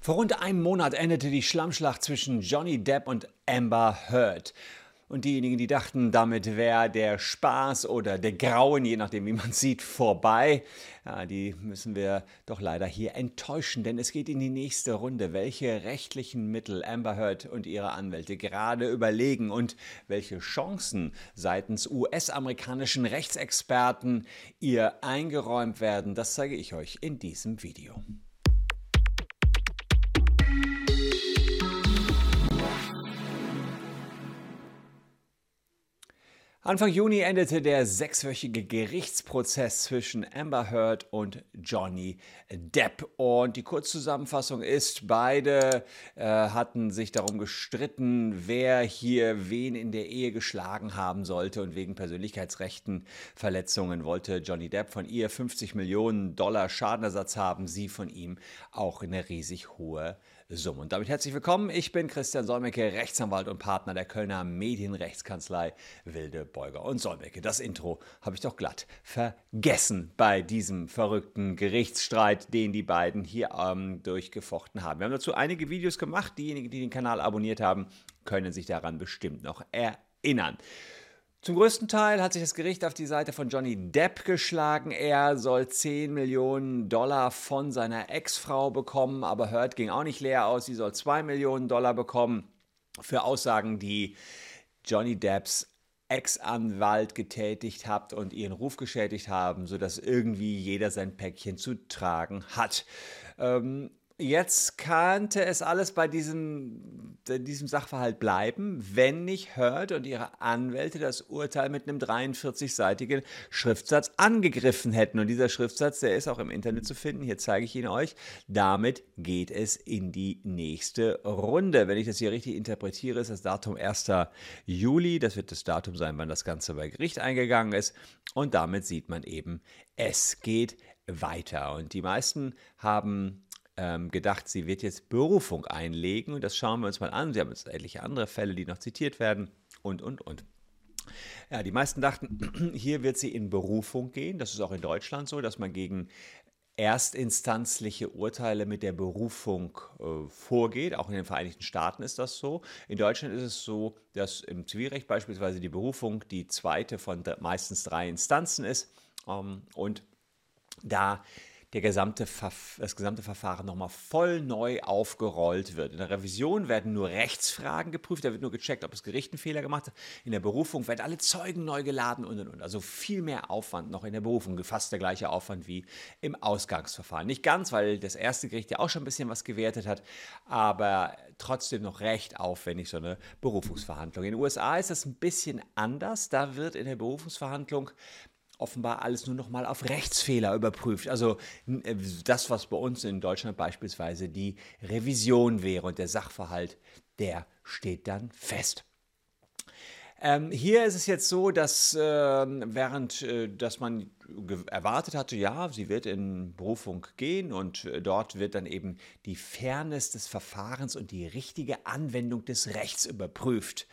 Vor rund einem Monat endete die Schlammschlacht zwischen Johnny Depp und Amber Heard. Und diejenigen, die dachten, damit wäre der Spaß oder der Grauen, je nachdem wie man sieht, vorbei, ja, die müssen wir doch leider hier enttäuschen, denn es geht in die nächste Runde. Welche rechtlichen Mittel Amber Heard und ihre Anwälte gerade überlegen und welche Chancen seitens US-amerikanischen Rechtsexperten ihr eingeräumt werden, das zeige ich euch in diesem Video. Anfang Juni endete der sechswöchige Gerichtsprozess zwischen Amber Heard und Johnny Depp. Und die Kurzzusammenfassung ist, beide äh, hatten sich darum gestritten, wer hier wen in der Ehe geschlagen haben sollte. Und wegen Persönlichkeitsrechten Verletzungen wollte Johnny Depp von ihr 50 Millionen Dollar Schadenersatz haben, sie von ihm auch eine riesig hohe Summe. Und damit herzlich willkommen. Ich bin Christian Solmecke, Rechtsanwalt und Partner der Kölner Medienrechtskanzlei Wilde Beuger und Solmecke. Das Intro habe ich doch glatt vergessen bei diesem verrückten Gerichtsstreit, den die beiden hier ähm, durchgefochten haben. Wir haben dazu einige Videos gemacht. Diejenigen, die den Kanal abonniert haben, können sich daran bestimmt noch erinnern. Zum größten Teil hat sich das Gericht auf die Seite von Johnny Depp geschlagen. Er soll 10 Millionen Dollar von seiner Ex-Frau bekommen, aber Hurt ging auch nicht leer aus. Sie soll 2 Millionen Dollar bekommen für Aussagen, die Johnny Depps Ex-Anwalt getätigt hat und ihren Ruf geschädigt haben, sodass irgendwie jeder sein Päckchen zu tragen hat. Ähm, Jetzt könnte es alles bei diesem, diesem Sachverhalt bleiben, wenn nicht Heard und ihre Anwälte das Urteil mit einem 43-seitigen Schriftsatz angegriffen hätten. Und dieser Schriftsatz, der ist auch im Internet zu finden. Hier zeige ich ihn euch. Damit geht es in die nächste Runde. Wenn ich das hier richtig interpretiere, ist das Datum 1. Juli. Das wird das Datum sein, wann das Ganze bei Gericht eingegangen ist. Und damit sieht man eben, es geht weiter. Und die meisten haben ähm, gedacht, sie wird jetzt Berufung einlegen und das schauen wir uns mal an. Sie haben jetzt etliche andere Fälle, die noch zitiert werden und, und, und. Ja, die meisten dachten, hier wird sie in Berufung gehen. Das ist auch in Deutschland so, dass man gegen erstinstanzliche Urteile mit der Berufung äh, vorgeht. Auch in den Vereinigten Staaten ist das so. In Deutschland ist es so, dass im Zivilrecht beispielsweise die Berufung die zweite von meistens drei Instanzen ist. Ähm, und da der gesamte das gesamte Verfahren nochmal voll neu aufgerollt wird. In der Revision werden nur Rechtsfragen geprüft, da wird nur gecheckt, ob das Gericht einen Fehler gemacht hat. In der Berufung werden alle Zeugen neu geladen und und und. Also viel mehr Aufwand noch in der Berufung, fast der gleiche Aufwand wie im Ausgangsverfahren. Nicht ganz, weil das erste Gericht ja auch schon ein bisschen was gewertet hat, aber trotzdem noch recht aufwendig so eine Berufungsverhandlung. In den USA ist das ein bisschen anders. Da wird in der Berufungsverhandlung offenbar alles nur noch mal auf Rechtsfehler überprüft. Also äh, das, was bei uns in Deutschland beispielsweise die Revision wäre und der Sachverhalt, der steht dann fest. Ähm, hier ist es jetzt so, dass äh, während äh, dass man erwartet hatte, ja, sie wird in Berufung gehen und äh, dort wird dann eben die Fairness des Verfahrens und die richtige Anwendung des Rechts überprüft.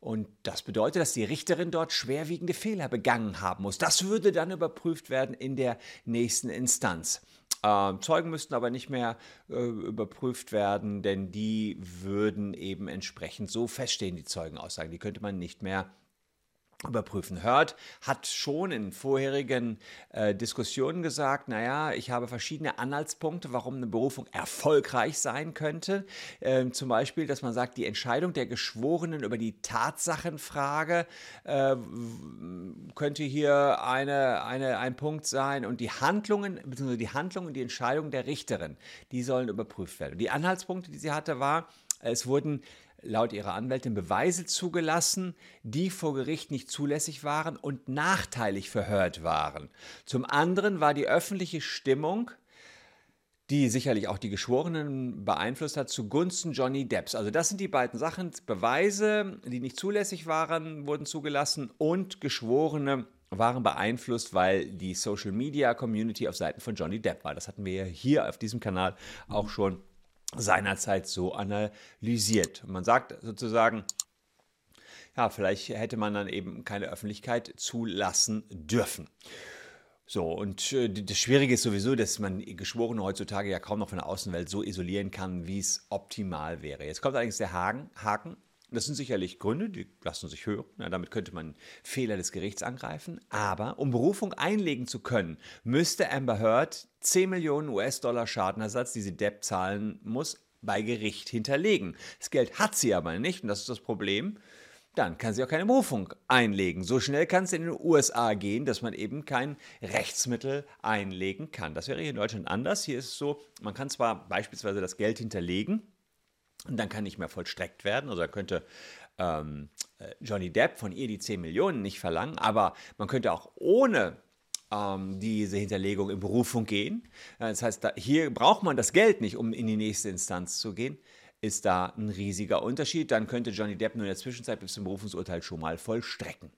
Und das bedeutet, dass die Richterin dort schwerwiegende Fehler begangen haben muss. Das würde dann überprüft werden in der nächsten Instanz. Ähm, Zeugen müssten aber nicht mehr äh, überprüft werden, denn die würden eben entsprechend so feststehen, die Zeugenaussagen. Die könnte man nicht mehr überprüfen. Hört hat schon in vorherigen äh, Diskussionen gesagt, naja, ich habe verschiedene Anhaltspunkte, warum eine Berufung erfolgreich sein könnte. Ähm, zum Beispiel, dass man sagt, die Entscheidung der Geschworenen über die Tatsachenfrage äh, könnte hier eine, eine, ein Punkt sein und die Handlungen, beziehungsweise die Handlungen und die Entscheidung der Richterin, die sollen überprüft werden. Und die Anhaltspunkte, die sie hatte, war, es wurden laut ihrer Anwältin Beweise zugelassen, die vor Gericht nicht zulässig waren und nachteilig verhört waren. Zum anderen war die öffentliche Stimmung die sicherlich auch die Geschworenen beeinflusst hat, zugunsten Johnny Depps. Also das sind die beiden Sachen. Beweise, die nicht zulässig waren, wurden zugelassen und Geschworene waren beeinflusst, weil die Social Media Community auf Seiten von Johnny Depp war. Das hatten wir hier auf diesem Kanal auch schon seinerzeit so analysiert. Man sagt sozusagen, ja, vielleicht hätte man dann eben keine Öffentlichkeit zulassen dürfen. So, und äh, das Schwierige ist sowieso, dass man Geschworene heutzutage ja kaum noch von der Außenwelt so isolieren kann, wie es optimal wäre. Jetzt kommt allerdings der. Haken. Das sind sicherlich Gründe, die lassen sich hören. Ja, damit könnte man Fehler des Gerichts angreifen. Aber um Berufung einlegen zu können, müsste Amber Heard 10 Millionen US-Dollar Schadenersatz, die sie Depp zahlen muss, bei Gericht hinterlegen. Das Geld hat sie aber nicht und das ist das Problem dann kann sie auch keine Berufung einlegen. So schnell kann es in den USA gehen, dass man eben kein Rechtsmittel einlegen kann. Das wäre hier in Deutschland anders. Hier ist es so, man kann zwar beispielsweise das Geld hinterlegen, und dann kann nicht mehr vollstreckt werden. Also er könnte ähm, äh, Johnny Depp von ihr die 10 Millionen nicht verlangen, aber man könnte auch ohne ähm, diese Hinterlegung in Berufung gehen. Das heißt, da, hier braucht man das Geld nicht, um in die nächste Instanz zu gehen ist da ein riesiger Unterschied. Dann könnte Johnny Depp nur in der Zwischenzeit bis zum Berufungsurteil schon mal vollstrecken.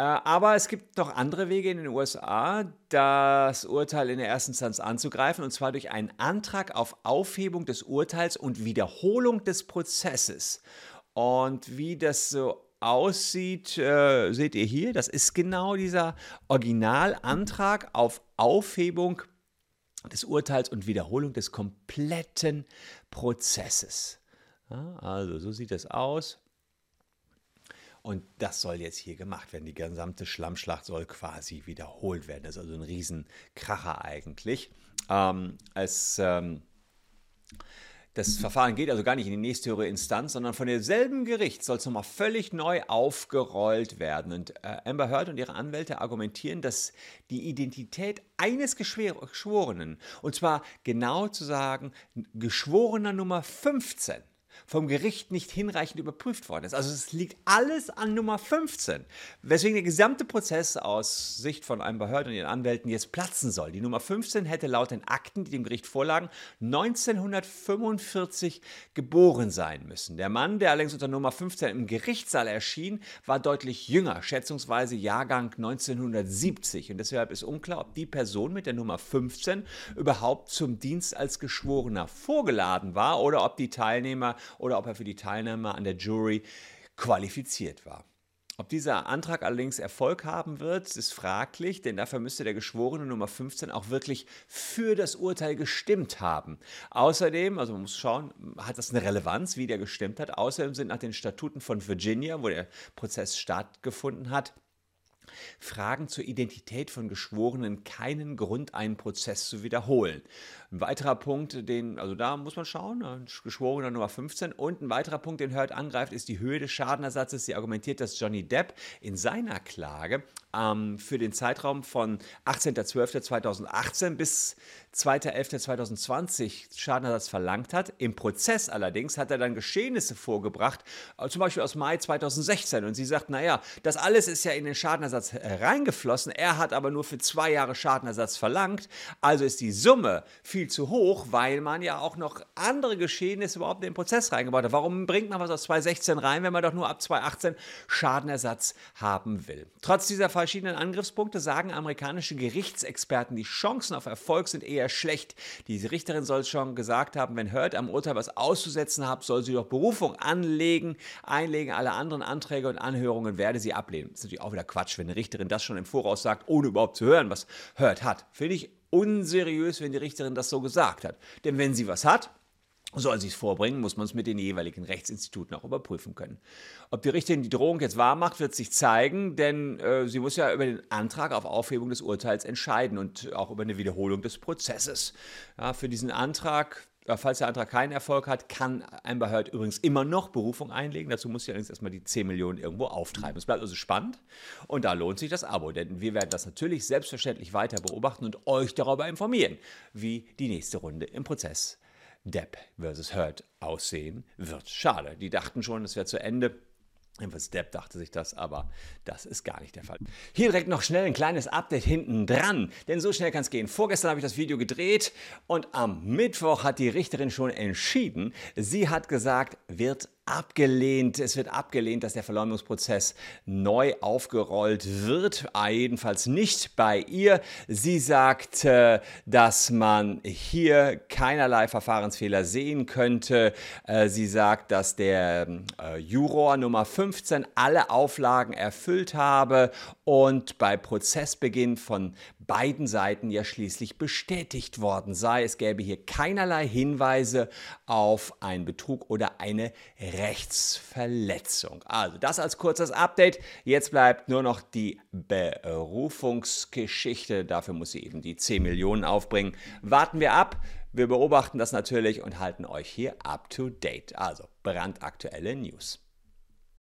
Äh, aber es gibt noch andere Wege in den USA, das Urteil in der ersten Instanz anzugreifen, und zwar durch einen Antrag auf Aufhebung des Urteils und Wiederholung des Prozesses. Und wie das so aussieht, äh, seht ihr hier. Das ist genau dieser Originalantrag auf Aufhebung des Urteils und Wiederholung des kompletten Prozesses. Ja, also so sieht es aus. Und das soll jetzt hier gemacht werden. Die gesamte Schlammschlacht soll quasi wiederholt werden. Das ist also ein Riesenkracher eigentlich. Ähm, es ähm, das Verfahren geht also gar nicht in die nächste höhere Instanz, sondern von demselben Gericht soll es nochmal völlig neu aufgerollt werden. Und äh, Amber Heard und ihre Anwälte argumentieren, dass die Identität eines Geschworenen, und zwar genau zu sagen, Geschworener Nummer 15, vom Gericht nicht hinreichend überprüft worden ist. Also es liegt alles an Nummer 15, weswegen der gesamte Prozess aus Sicht von einem Behörden und ihren Anwälten jetzt platzen soll. Die Nummer 15 hätte laut den Akten, die dem Gericht vorlagen, 1945 geboren sein müssen. Der Mann, der allerdings unter Nummer 15 im Gerichtssaal erschien, war deutlich jünger, schätzungsweise Jahrgang 1970. Und deshalb ist unklar, ob die Person mit der Nummer 15 überhaupt zum Dienst als Geschworener vorgeladen war oder ob die Teilnehmer oder ob er für die Teilnahme an der Jury qualifiziert war. Ob dieser Antrag allerdings Erfolg haben wird, ist fraglich, denn dafür müsste der Geschworene Nummer 15 auch wirklich für das Urteil gestimmt haben. Außerdem, also man muss schauen, hat das eine Relevanz, wie der gestimmt hat. Außerdem sind nach den Statuten von Virginia, wo der Prozess stattgefunden hat, Fragen zur Identität von Geschworenen keinen Grund, einen Prozess zu wiederholen. Ein weiterer Punkt, den, also da muss man schauen, Geschworener Nummer 15. Und ein weiterer Punkt, den Hurt angreift, ist die Höhe des Schadenersatzes. Sie argumentiert, dass Johnny Depp in seiner Klage ähm, für den Zeitraum von 18.12.2018 bis 2.11.2020 Schadenersatz verlangt hat. Im Prozess allerdings hat er dann Geschehnisse vorgebracht, äh, zum Beispiel aus Mai 2016. Und sie sagt, naja, das alles ist ja in den Schadenersatz reingeflossen. Er hat aber nur für zwei Jahre Schadenersatz verlangt. Also ist die Summe viel zu hoch, weil man ja auch noch andere Geschehnisse überhaupt in den Prozess reingebaut hat. Warum bringt man was aus 2016 rein, wenn man doch nur ab 2018 Schadenersatz haben will? Trotz dieser verschiedenen Angriffspunkte sagen amerikanische Gerichtsexperten, die Chancen auf Erfolg sind eher schlecht. Die Richterin soll schon gesagt haben, wenn Hurt am Urteil was auszusetzen hat, soll sie doch Berufung anlegen, einlegen. Alle anderen Anträge und Anhörungen werde sie ablehnen. Das ist natürlich auch wieder Quatsch, wenn eine Richterin das schon im Voraus sagt, ohne überhaupt zu hören, was Hurt hat. Finde ich unseriös, wenn die Richterin das so gesagt hat. Denn wenn sie was hat, soll sie es vorbringen, muss man es mit den jeweiligen Rechtsinstituten auch überprüfen können. Ob die Richterin die Drohung jetzt wahr macht, wird sich zeigen, denn äh, sie muss ja über den Antrag auf Aufhebung des Urteils entscheiden und auch über eine Wiederholung des Prozesses. Ja, für diesen Antrag, äh, falls der Antrag keinen Erfolg hat, kann Amber Heard übrigens immer noch Berufung einlegen. Dazu muss sie allerdings erstmal die 10 Millionen irgendwo auftreiben. Es bleibt also spannend und da lohnt sich das Abo, denn wir werden das natürlich selbstverständlich weiter beobachten und euch darüber informieren, wie die nächste Runde im Prozess Depp versus Hurt aussehen wird. Schade, die dachten schon, es wäre zu Ende. Jedenfalls Depp dachte sich das, aber das ist gar nicht der Fall. Hier direkt noch schnell ein kleines Update hinten dran, denn so schnell kann es gehen. Vorgestern habe ich das Video gedreht und am Mittwoch hat die Richterin schon entschieden. Sie hat gesagt, wird abgelehnt. Es wird abgelehnt, dass der Verleumdungsprozess neu aufgerollt wird. Jedenfalls nicht bei ihr. Sie sagt, dass man hier keinerlei Verfahrensfehler sehen könnte. Äh, sie sagt, dass der äh, Juror Nummer 15 alle Auflagen erfüllt habe und bei Prozessbeginn von beiden Seiten ja schließlich bestätigt worden sei. Es gäbe hier keinerlei Hinweise auf einen Betrug oder eine Rechtsverletzung. Also das als kurzes Update. Jetzt bleibt nur noch die Berufungsgeschichte. Dafür muss sie eben die 10 Millionen aufbringen. Warten wir ab. Wir beobachten das natürlich und halten euch hier up to date. Also brandaktuelle News.